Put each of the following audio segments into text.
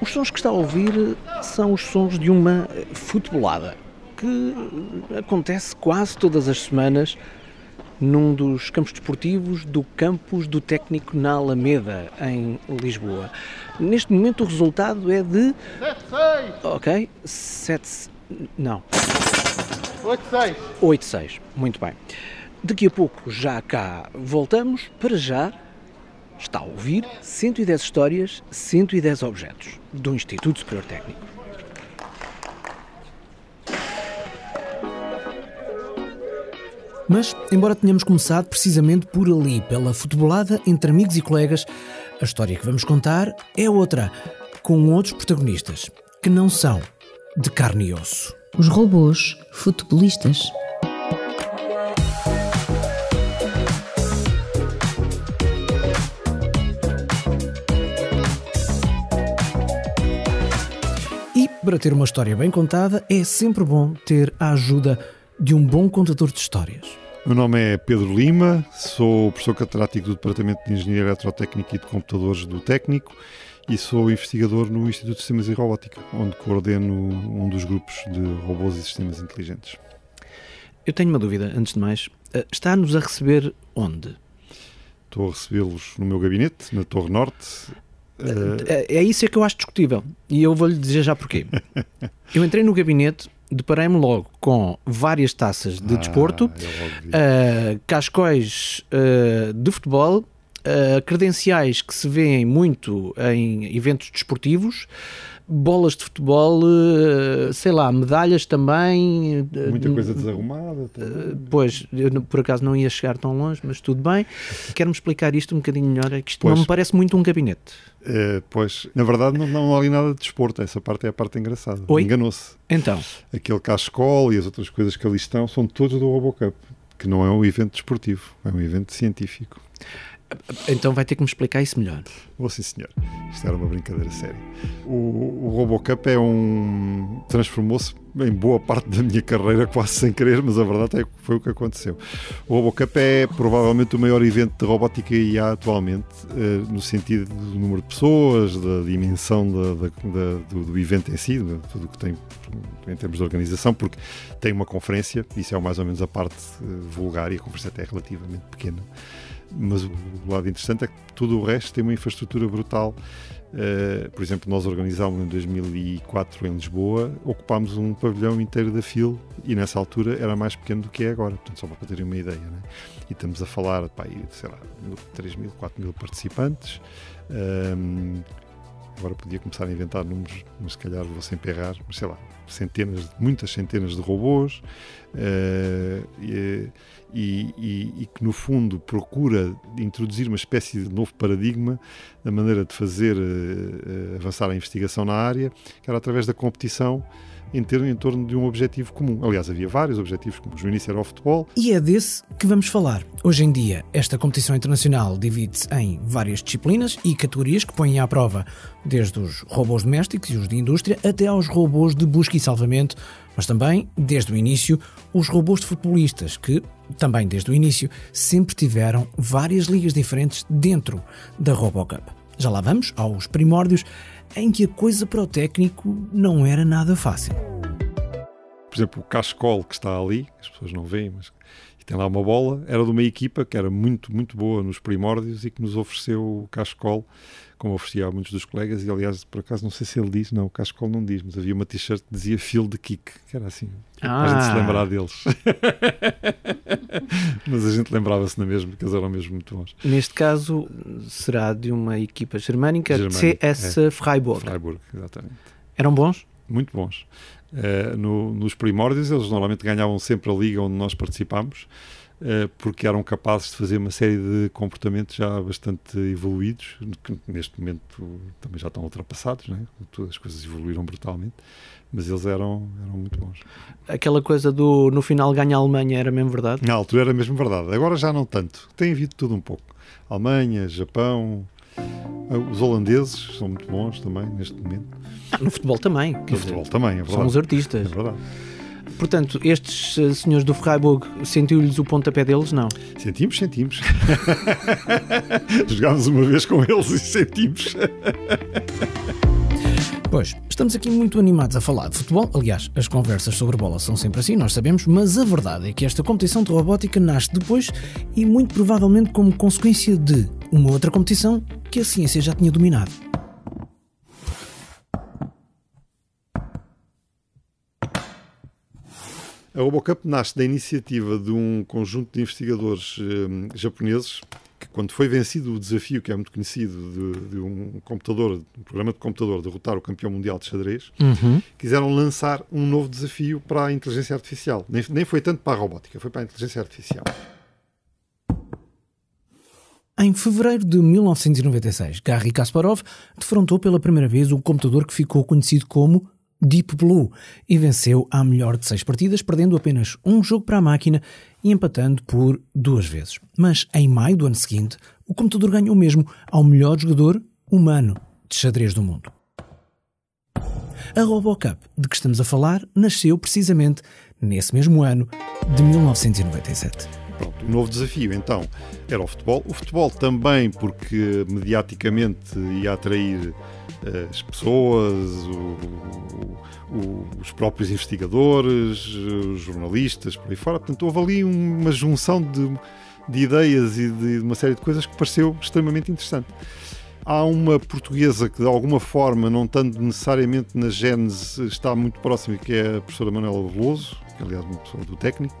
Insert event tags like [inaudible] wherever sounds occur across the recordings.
Os sons que está a ouvir são os sons de uma futebolada que acontece quase todas as semanas num dos campos desportivos do campus do técnico na Alameda, em Lisboa. Neste momento o resultado é de. 7-6! Ok, 7. Não, 8-6! 8-6. Muito bem. Daqui a pouco já cá voltamos. Para já está a ouvir 110 histórias, 110 objetos do Instituto Superior Técnico. Mas, embora tenhamos começado precisamente por ali, pela futebolada entre amigos e colegas, a história que vamos contar é outra, com outros protagonistas, que não são de carne e osso. Os robôs futebolistas. Para ter uma história bem contada, é sempre bom ter a ajuda de um bom contador de histórias. Meu nome é Pedro Lima, sou professor catedrático do Departamento de Engenharia Eletrotécnica e de Computadores do Técnico e sou investigador no Instituto de Sistemas e Robótica, onde coordeno um dos grupos de robôs e sistemas inteligentes. Eu tenho uma dúvida, antes de mais. Eh, Está-nos a receber onde? Estou a recebê-los no meu gabinete, na Torre Norte. Eh, É é isso é que eu acho discutível. E eu vou-lhe dizer já porquê. [laughs] Eu entrei no gabinete, deparei-me logo com várias taças de ah, desporto, uh, cascóis uh, de futebol, uh, credenciais que se vêem muito em eventos desportivos, bolas de futebol, uh, sei lá, medalhas também. uh, Muita coisa desarrumada. também. Pois, eu não- por acaso não ia chegar tão longe, mas tudo bem. Quero-me explicar isto um bocadinho melhor, é que isto não Pois. me parece muito um gabinete. Eh, pois, na verdade, não, não há ali nada de desporto. Essa parte é a parte engraçada. Enganou-se. Então, Aquele cascol e as outras coisas que ali estão são todos do Robocup, que não é um evento desportivo, é um evento científico. Então vai ter que me explicar isso melhor. Vou sim, senhor. Isto era uma brincadeira séria. O, o Robocup é um. transformou-se em boa parte da minha carreira, quase sem querer, mas a verdade é que foi o que aconteceu. O Robocup é provavelmente o maior evento de robótica IA atualmente, eh, no sentido do número de pessoas, da dimensão da- da- da- do, do evento em si, de tudo o que tem em termos de organização, porque tem uma conferência, isso é mais ou menos a parte eh, vulgar e a conferência até é relativamente pequena mas o lado interessante é que tudo o resto tem uma infraestrutura brutal. Uh, por exemplo, nós organizámos em 2004 em Lisboa, ocupámos um pavilhão inteiro da FIL e nessa altura era mais pequeno do que é agora, portanto, só para terem uma ideia. Né? E estamos a falar, pá, aí, sei lá, 3 mil, 4 mil participantes. Um, agora podia começar a inventar números, mas se calhar vou sem perrar, mas sei lá, centenas, muitas centenas de robôs. uh, e, e- e que no fundo procura introduzir uma espécie de novo paradigma da maneira de fazer eh, avançar a investigação na área, que era através da competição em, ter, em torno de um objetivo comum. Aliás, havia vários objetivos comuns. No início era o futebol, E é desse que vamos falar. Hoje em dia, esta competição internacional divide-se em várias disciplinas e categorias que põem à prova desde os robôs domésticos e os de indústria até aos robôs de busca e salvamento, mas também, desde o início, os robôs de futebolistas que, também desde o início, sempre tiveram várias ligas diferentes dentro da RoboCup. Já lá vamos aos primórdios em que a coisa para o técnico não era nada fácil. por exemplo, o Cascol que está ali, as pessoas não veem, mas tem lá uma bola, era de uma equipa que era muito, muito boa nos primórdios e que nos ofereceu o Cascol, como oferecia a muitos dos colegas, e aliás, por acaso, não sei se ele diz, não, o Cascol não diz, mas havia uma t-shirt que dizia Field Kick, que era assim, para a gente se Ah. lembrar deles. [laughs] mas a gente lembrava-se na mesma, porque eles eram mesmo muito bons. Neste caso, será de uma equipa germânica, Germânica, CS Freiburg. Freiburg, exatamente. Eram bons? muito bons. Eh, no- nos primórdios, eles normalmente ganhavam sempre a liga onde nós participámos, porque eram capazes de fazer uma série de comportamentos já bastante evoluídos, que neste momento também já estão ultrapassados, né? Todas as coisas evoluíram brutalmente, mas eles eram, eram muito bons. Aquela coisa do no final ganha a Alemanha era mesmo verdade? Na altura era mesmo verdade, agora já não tanto. Tem havido tudo um pouco. Alemanha, Japão, eh, os holandeses são muito bons também neste momento. Ah, no futebol também. No dizer, futebol também, é verdade. São os artistas. É verdade. Portanto, estes uh, senhores do Freiburg sentiu-lhes o pontapé deles? Não. Sentimos, sentimos. [laughs] Jogámos uma vez com eles e sentimos. Pois, estamos aqui muito animados a falar de futebol. Aliás, as conversas sobre bola são sempre assim, nós sabemos, mas a verdade é que esta competição de robótica nasce depois e muito provavelmente como consequência de uma outra competição que a ciência já tinha dominado. A RoboCup nasce da iniciativa de um conjunto de investigadores eh, japoneses que, quando foi vencido o desafio, que é muito conhecido, de, de um computador, um programa de computador, derrotar o campeão mundial de xadrez, uhum. quiseram lançar um novo desafio para a inteligência artificial. Nem, nem foi tanto para a robótica, foi para a inteligência artificial. Em fevereiro de 1996, Garry Kasparov defrontou pela primeira vez o computador que ficou conhecido como Deep Blue e venceu a melhor de seis partidas, perdendo apenas um jogo para a máquina e empatando por duas vezes. Mas em maio do ano seguinte, o computador ganhou mesmo ao melhor jogador humano de xadrez do mundo. A RoboCup de que estamos a falar nasceu precisamente nesse mesmo ano de 1997. Pronto, o novo desafio então era o futebol. O futebol também porque mediaticamente ia atrair uh, as pessoas, o, o, os próprios investigadores, os jornalistas, por aí fora. Portanto, houve ali uma junção de, de ideias e de uma série de coisas que pareceu extremamente interessante. Há uma portuguesa que, de alguma forma, não estando necessariamente na gênese, está muito próxima, que é a professora Manuela Veloso, que aliás é uma pessoa do técnico,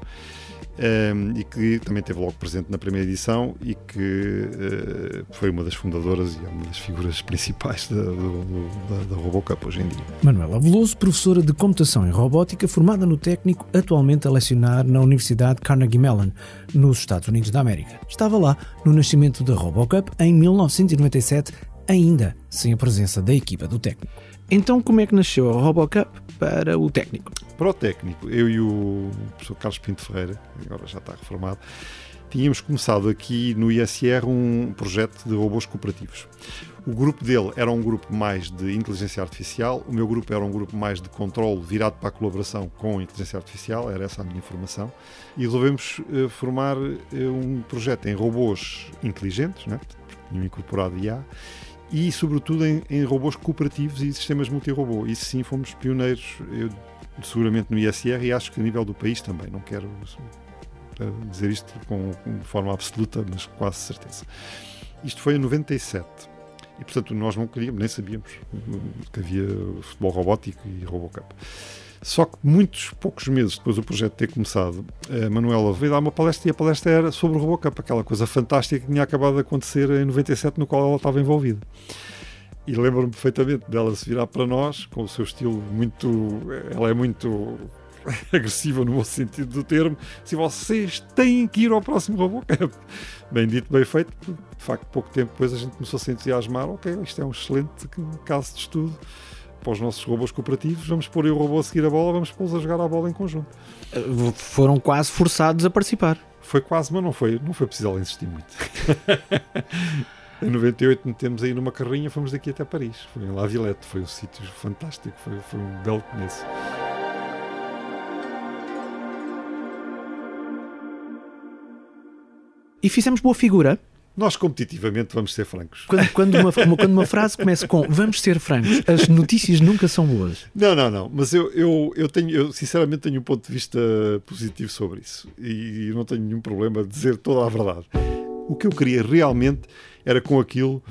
um, e que também esteve logo presente na primeira edição e que uh, foi uma das fundadoras e é uma das figuras principais da, do, da, da Robocup hoje em dia. Manuela Veloso, professora de computação e robótica, formada no técnico, atualmente a lecionar na Universidade Carnegie Mellon, nos Estados Unidos da América. Estava lá no nascimento da Robocup em 1997, ainda sem a presença da equipa do técnico. Então, como é que nasceu a Robocup para o técnico? Para o técnico, eu e o professor Carlos Pinto Ferreira, agora já está reformado, tínhamos começado aqui no ISR um projeto de robôs cooperativos. O grupo dele era um grupo mais de inteligência artificial, o meu grupo era um grupo mais de controle virado para a colaboração com a inteligência artificial, era essa a minha formação, e resolvemos uh, formar uh, um projeto em robôs inteligentes, né? tinham incorporado IA, e, sobretudo, em, em robôs cooperativos e sistemas multirobô. Isso sim fomos pioneiros, eu, seguramente no ISR e acho que a nível do país também. Não quero eh, dizer isto com, com, de forma absoluta, mas quase certeza. Isto foi em 97. E, portanto, nós não queríamos, nem sabíamos que havia futebol robótico e Robocup. Só que muitos poucos meses depois do projeto ter começado, a Manuela veio dar uma palestra e a palestra era sobre o Robocop, aquela coisa fantástica que tinha acabado de acontecer em 97, no qual ela estava envolvida. E lembro-me perfeitamente dela se virar para nós, com o seu estilo muito. Ela é muito [laughs] agressiva no bom sentido do termo. Se vocês têm que ir ao próximo Robocop. [laughs] Bem dito, bem feito. De facto, pouco tempo depois a gente começou a se entusiasmar. Ok, isto é um excelente caso de estudo para os nossos robôs cooperativos, vamos pôr o robô a seguir a bola, vamos pô-los a jogar a bola em conjunto. Foram quase forçados a participar. Foi quase, mas não foi, não foi preciso ela insistir muito. [laughs] em 98 metemos aí numa carrinha, fomos daqui até Paris. Foi em La Villette, foi um sítio fantástico, foi, foi um belo começo. E fizemos boa figura. Nós, competitivamente, vamos ser francos. Quando, quando, uma, quando uma frase começa com vamos ser francos, as notícias nunca são boas. Não, não, não. Mas eu, eu, eu, tenho, eu sinceramente tenho um ponto de vista positivo sobre isso. E não tenho nenhum problema de dizer toda a verdade. O que eu queria realmente era com aquilo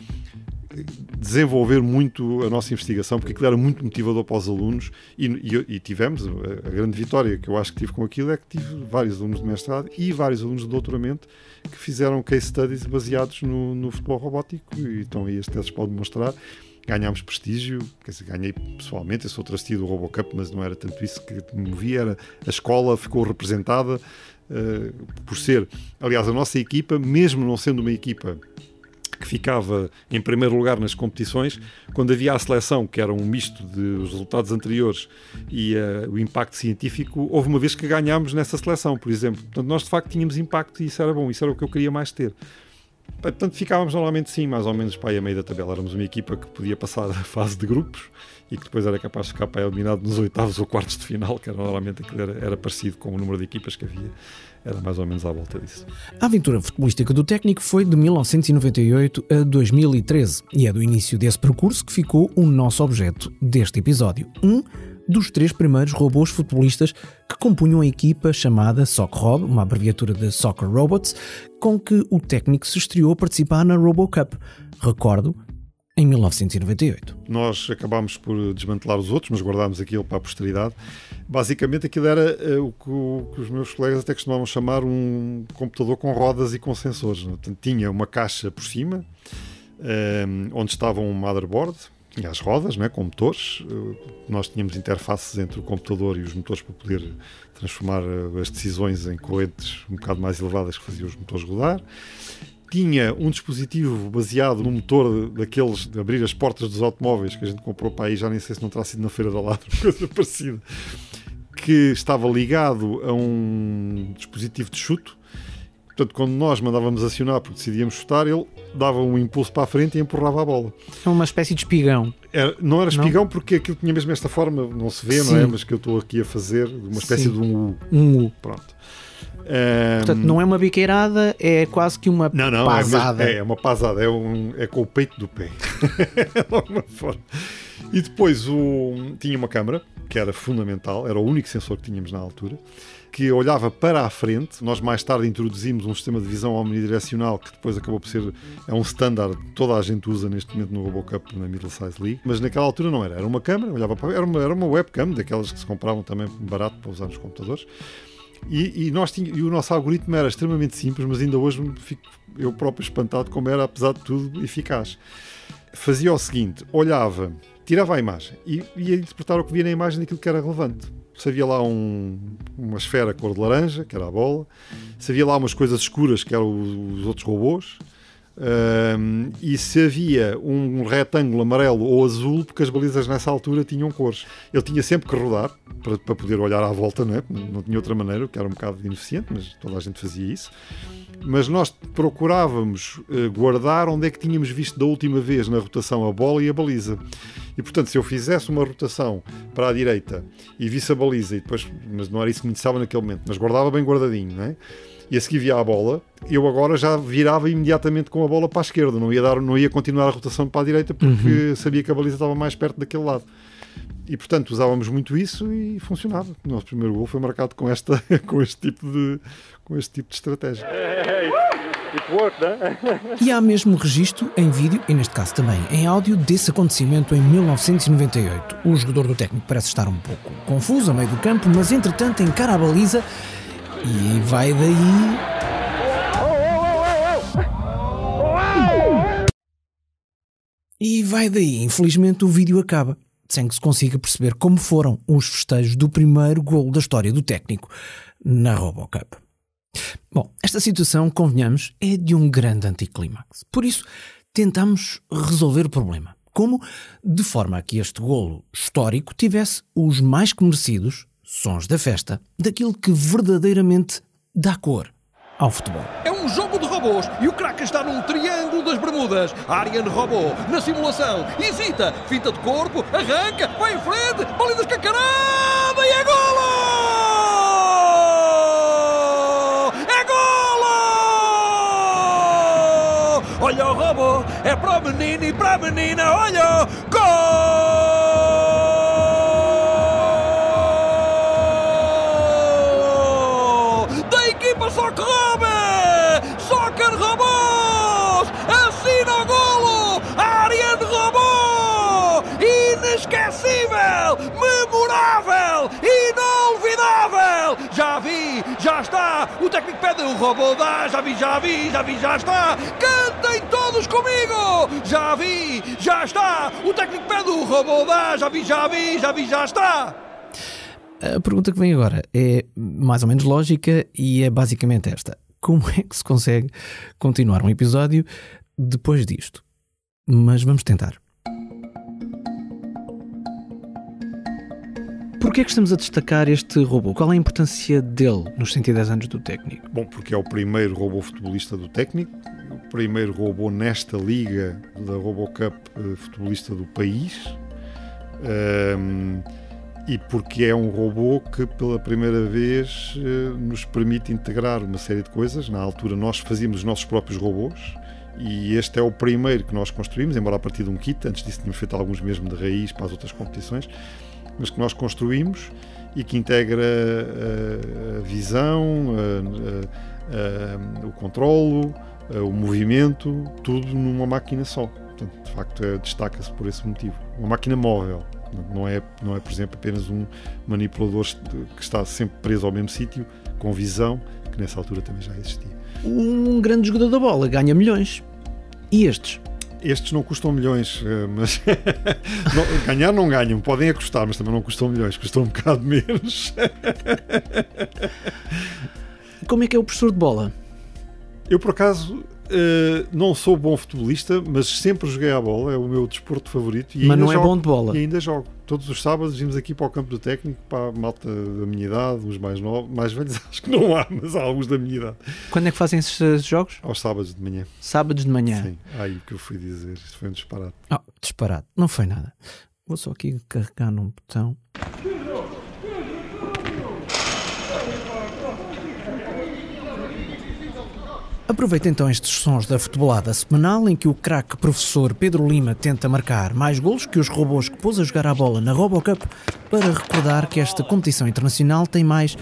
desenvolver muito a nossa investigação, porque aquilo era muito motivador para os alunos e, e, e, tivemos a, grande vitória que eu acho que tive com aquilo é que tive vários alunos de mestrado e vários alunos de doutoramento que fizeram case studies baseados no, no futebol robótico e então aí as teses podem mostrar ganhámos prestígio, quer dizer, ganhei pessoalmente, eu sou trustee do Robocup, mas não era tanto isso que me movia, era a escola ficou representada uh, por ser, aliás, a nossa equipa, mesmo não sendo uma equipa que ficava em primeiro lugar nas competições, quando havia a seleção, que era um misto dos resultados anteriores e uh, o impacto científico, houve uma vez que ganhámos nessa seleção, por exemplo. Portanto, nós de facto tínhamos impacto e isso era bom, isso era o que eu queria mais ter. Portanto, ficávamos normalmente sim, mais ou menos para aí a meio da tabela. Éramos uma equipa que podia passar a fase de grupos e que depois era capaz de ficar para eliminado nos oitavos ou quartos de final, que era, normalmente era, era parecido com o número de equipas que havia. Era mais ou menos à volta disso. A aventura futebolística do técnico foi de 1998 a 2013 e é do início desse percurso que ficou o nosso objeto deste episódio. Um dos três primeiros robôs futebolistas que compunham a equipa chamada SocRob, uma abreviatura de Soccer Robots, com que o técnico se estreou a participar na RoboCup. Recordo, em 1998. Nós acabámos por desmantelar os outros, mas guardámos aquilo para a posteridade. Basicamente, aquilo era uh, o, que, o, que, os meus colegas até costumavam chamar um computador com rodas e com sensores. Portanto, tinha uma caixa por cima, um, eh, onde estava um motherboard, tinha as rodas, né, com motores. Uh, nós tínhamos interfaces entre o computador e os motores para poder transformar uh, as decisões em correntes um bocado mais elevadas que faziam os motores rodar tinha um dispositivo baseado no motor daqueles de abrir as portas dos automóveis que a gente comprou para aí, já nem sei se não terá sido na Feira da Lata, [laughs] coisa parecida, que estava ligado a um dispositivo de chuto. Portanto, quando nós mandávamos acionar porque decidíamos chutar, ele dava um impulso para a frente e empurrava a bola. É uma espécie de espigão. Era, não era espigão não? porque aquilo tinha mesmo esta forma, não se vê, Sim. não é? Mas que eu estou aqui a fazer, uma espécie Sim. de um U. Um U. Pronto. Portanto, não é uma biqueirada, é quase que uma não, não, pasada. É, é, uma pasada, é, um, é com o peito do pé. [laughs] E depois o, tinha uma câmara, que era fundamental, era o único sensor que tínhamos na altura, que olhava para a frente. Nós mais tarde introduzimos um sistema de visão omnidirecional que depois acabou por ser é um standard toda a gente usa neste momento no RoboCup na Middle Size League, mas naquela altura não era. Era uma câmera, olhava para era uma, era uma webcam daquelas que se compravam também barato para usar nos computadores e, e, nós tinha, e o nosso algoritmo era extremamente simples, mas ainda hoje fico eu próprio espantado como era, apesar de tudo, eficaz. Fazia o seguinte: olhava, tirava a imagem e ia interpretar o que via na imagem daquilo que era relevante. Se havia lá um, uma esfera cor de laranja, que era a bola, se havia lá umas coisas escuras, que eram os, os outros robôs, e se havia um retângulo amarelo ou azul, porque as balizas nessa altura tinham cores. Ele tinha sempre que rodar para, para poder olhar à volta, não, é? não tinha outra maneira, que era um bocado ineficiente, mas toda a gente fazia isso. Mas nós procurávamos uh, guardar onde é que tínhamos visto da última vez na rotação a bola e a baliza. E portanto, se eu fizesse uma rotação para a direita e visse a baliza, e depois, mas não era isso que me interessava naquele momento, mas guardava bem guardadinho, não é? E a seguir via a bola, eu agora já virava imediatamente com a bola para a esquerda, não ia, dar, não ia continuar a rotação para a direita porque uhum. sabia que a baliza estava mais perto daquele lado. E portanto usávamos muito isso e funcionava. O nosso primeiro gol foi marcado com, esta, [laughs] com, este, tipo de, com este tipo de estratégia. [laughs] E há mesmo registro em vídeo, e neste caso também em áudio, desse acontecimento em 1998. O jogador do técnico parece estar um pouco confuso a meio do campo, mas entretanto encara a baliza e vai daí. E vai daí, infelizmente o vídeo acaba, sem que se consiga perceber como foram os festejos do primeiro gol da história do técnico na Robocup. Bom, esta situação, convenhamos, é de um grande anticlímax. Por isso, tentamos resolver o problema. Como? De forma a que este golo histórico tivesse os mais que merecidos sons da festa, daquilo que verdadeiramente dá cor ao futebol. É um jogo de robôs e o craque está num triângulo das bermudas. Ariane Robô, na simulação, hesita, finta de corpo, arranca, vai em frente, bola descancarada e é golo! É golo! Olha o robô, é para o menino e para a menina, olha! Já está! O técnico pede o robô dá, já vi, já vi, já vi, já está! Cantem todos comigo! Já vi, já está! O técnico pede o robô dá, já vi, já vi, já vi, já está! A pergunta que vem agora é mais ou menos lógica e é basicamente esta: como é que se consegue continuar um episódio depois disto? Mas vamos tentar. Porquê é que estamos a destacar este robô? Qual é a importância dele nos 110 anos do técnico? Bom, porque é o primeiro robô futebolista do técnico, primeiro robô nesta liga da RoboCup uh, futebolista do país. Um, e porque é um robô que pela primeira vez uh, nos permite integrar uma série de coisas. Na altura nós fazíamos os nossos próprios robôs e este é o primeiro que nós construímos, embora a partir de um kit, antes disso tínhamos feito alguns mesmo de raiz para as outras competições, mas que nós construímos e que integra a, a visão, a, a, o controlo, o movimento, tudo numa máquina só. Portanto, de facto, é, destaca-se por esse motivo. Uma máquina móvel, não é, não é, por exemplo, apenas um manipulador que está sempre preso ao mesmo sítio, com visão, que nessa altura também já existia. Um grande jogador da bola ganha milhões. E estes? Estes não custam milhões, eh, mas [laughs] não, ganhar não ganham, podem a custar, mas também não custam milhões, custam um bocado [laughs] menos. Como é que é o professor de bola? Eu, por acaso, Uh, não sou bom futebolista, mas sempre joguei à bola, é o meu desporto favorito. mas não é bom de bola. E ainda jogo. Todos os sábados vimos aqui para o campo do técnico, para a malta da minha idade, os mais novos, mais velhos, [laughs] acho que não há, mas há alguns da minha idade. Quando é que fazem esses jogos? Aos sábados de manhã. Sábados de manhã? Sim, aí o que eu fui dizer, isto foi um disparate. Oh, disparate, não foi nada. Vou só aqui carregar num botão. Aproveita então estes sons da futebolada semanal em que o craque professor Pedro Lima tenta marcar mais golos que os robôs que pôs a jogar a bola na RoboCup para recordar que esta competição internacional tem mais,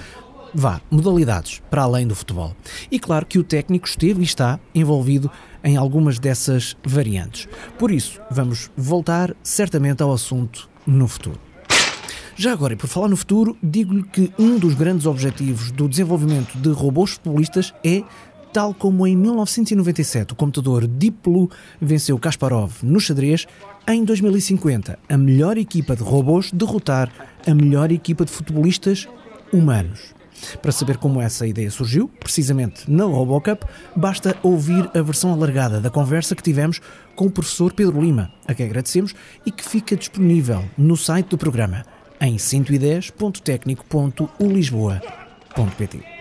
vá, modalidades para além do futebol. E claro que o técnico esteve e está envolvido em algumas dessas variantes. Por isso, vamos voltar certamente ao assunto no futuro. Já agora, e por falar no futuro, digo-lhe que um dos grandes objetivos do desenvolvimento de robôs futebolistas é Tal como em 1997 o computador Deep Blue venceu Kasparov no xadrez, em 2050 a melhor equipa de robôs derrotar a melhor equipa de futebolistas humanos. Para saber como essa ideia surgiu, precisamente na RoboCup, basta ouvir a versão alargada da conversa que tivemos com o professor Pedro Lima, a quem agradecemos e que fica disponível no site do programa em 110.tecnico.ulisboa.pt.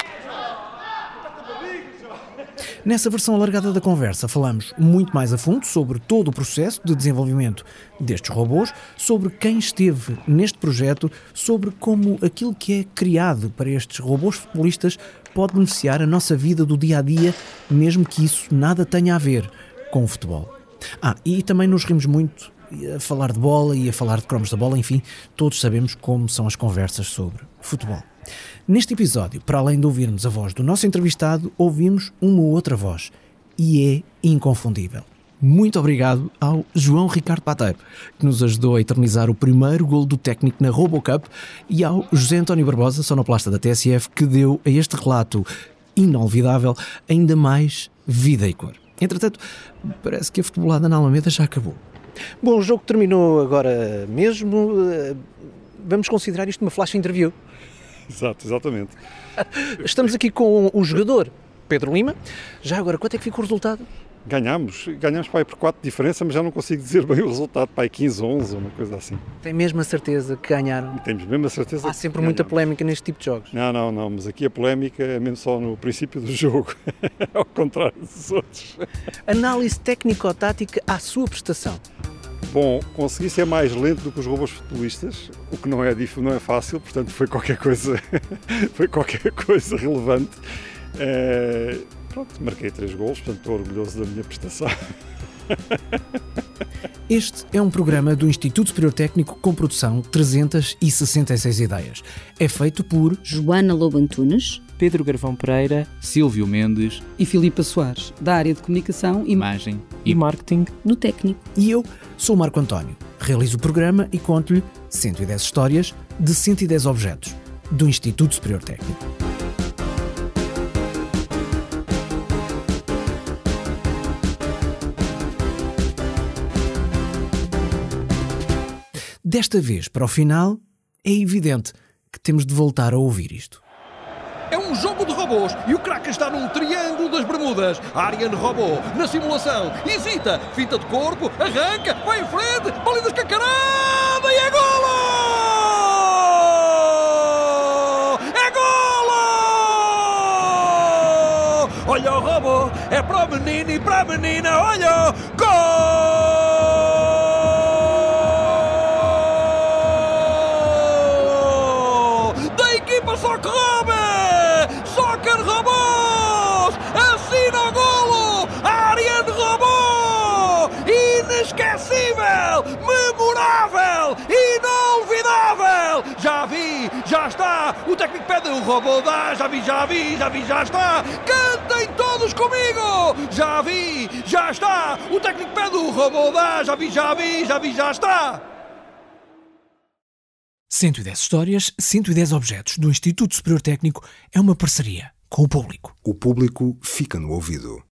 Nessa versão alargada da conversa, falamos muito mais a fundo sobre todo o processo de desenvolvimento destes robôs, sobre quem esteve neste projeto, sobre como aquilo que é criado para estes robôs futebolistas pode beneficiar a nossa vida do dia a dia, mesmo que isso nada tenha a ver com o futebol. Ah, e também nos rimos muito a falar de bola e a falar de cromos da bola, enfim, todos sabemos como são as conversas sobre futebol. Neste episódio, para além de ouvirmos a voz do nosso entrevistado, ouvimos uma outra voz e é inconfundível. Muito obrigado ao João Ricardo Pateiro, que nos ajudou a eternizar o primeiro gol do técnico na RoboCup, e ao José António Barbosa, sonoplasta da TSF, que deu a este relato inolvidável ainda mais vida e cor. Entretanto, parece que a futebolada na Alameda já acabou. Bom, o jogo terminou agora mesmo. Vamos considerar isto uma flash interview. Exato, exatamente. [laughs] Estamos aqui com o jogador Pedro Lima. Já agora, quanto é que ficou o resultado? Ganhámos, ganhámos aí por 4 de diferença, mas já não consigo dizer [laughs] bem o resultado, aí 15, 11, uma coisa assim. Tem mesmo a certeza que ganharam? Temos mesmo a certeza Há sempre muita polémica neste tipo de jogos. Não, não, não, mas aqui a polémica é mesmo só no princípio do jogo, [laughs] ao contrário dos outros. Análise técnico-tática à sua prestação. Bom, consegui ser mais lento do que os robôs futebolistas, o que não é, não é fácil, portanto foi qualquer coisa, [laughs] foi qualquer coisa relevante. É, pronto, marquei três gols, portanto estou orgulhoso da minha prestação. [laughs] Este é um programa do Instituto Superior Técnico com produção 366 ideias. É feito por Joana Lobo Antunes, Pedro Garvão Pereira, Silvio Mendes e Filipa Soares, da área de comunicação, imagem e marketing no técnico. E eu sou o Marco António. Realizo o programa e conto-lhe 110 histórias de 110 objetos do Instituto Superior Técnico. Desta vez, para o final, é evidente que temos de voltar a ouvir isto. É um jogo de robôs e o craque está num triângulo das Bermudas. Ariane robô na simulação, hesita, finta de corpo, arranca, vai em frente, bola descancarada e é golo! É golo! Olha o robô! É para o menino e para a menina, olha! Já está! O técnico pede o robô dá! Já vi, já vi, já vi, já está! Cantem todos comigo! Já vi, já está! O técnico pede o robô dá! Já vi, já vi, já vi, já está! 110 histórias, 110 objetos do Instituto Superior Técnico é uma parceria com o público. O público fica no ouvido.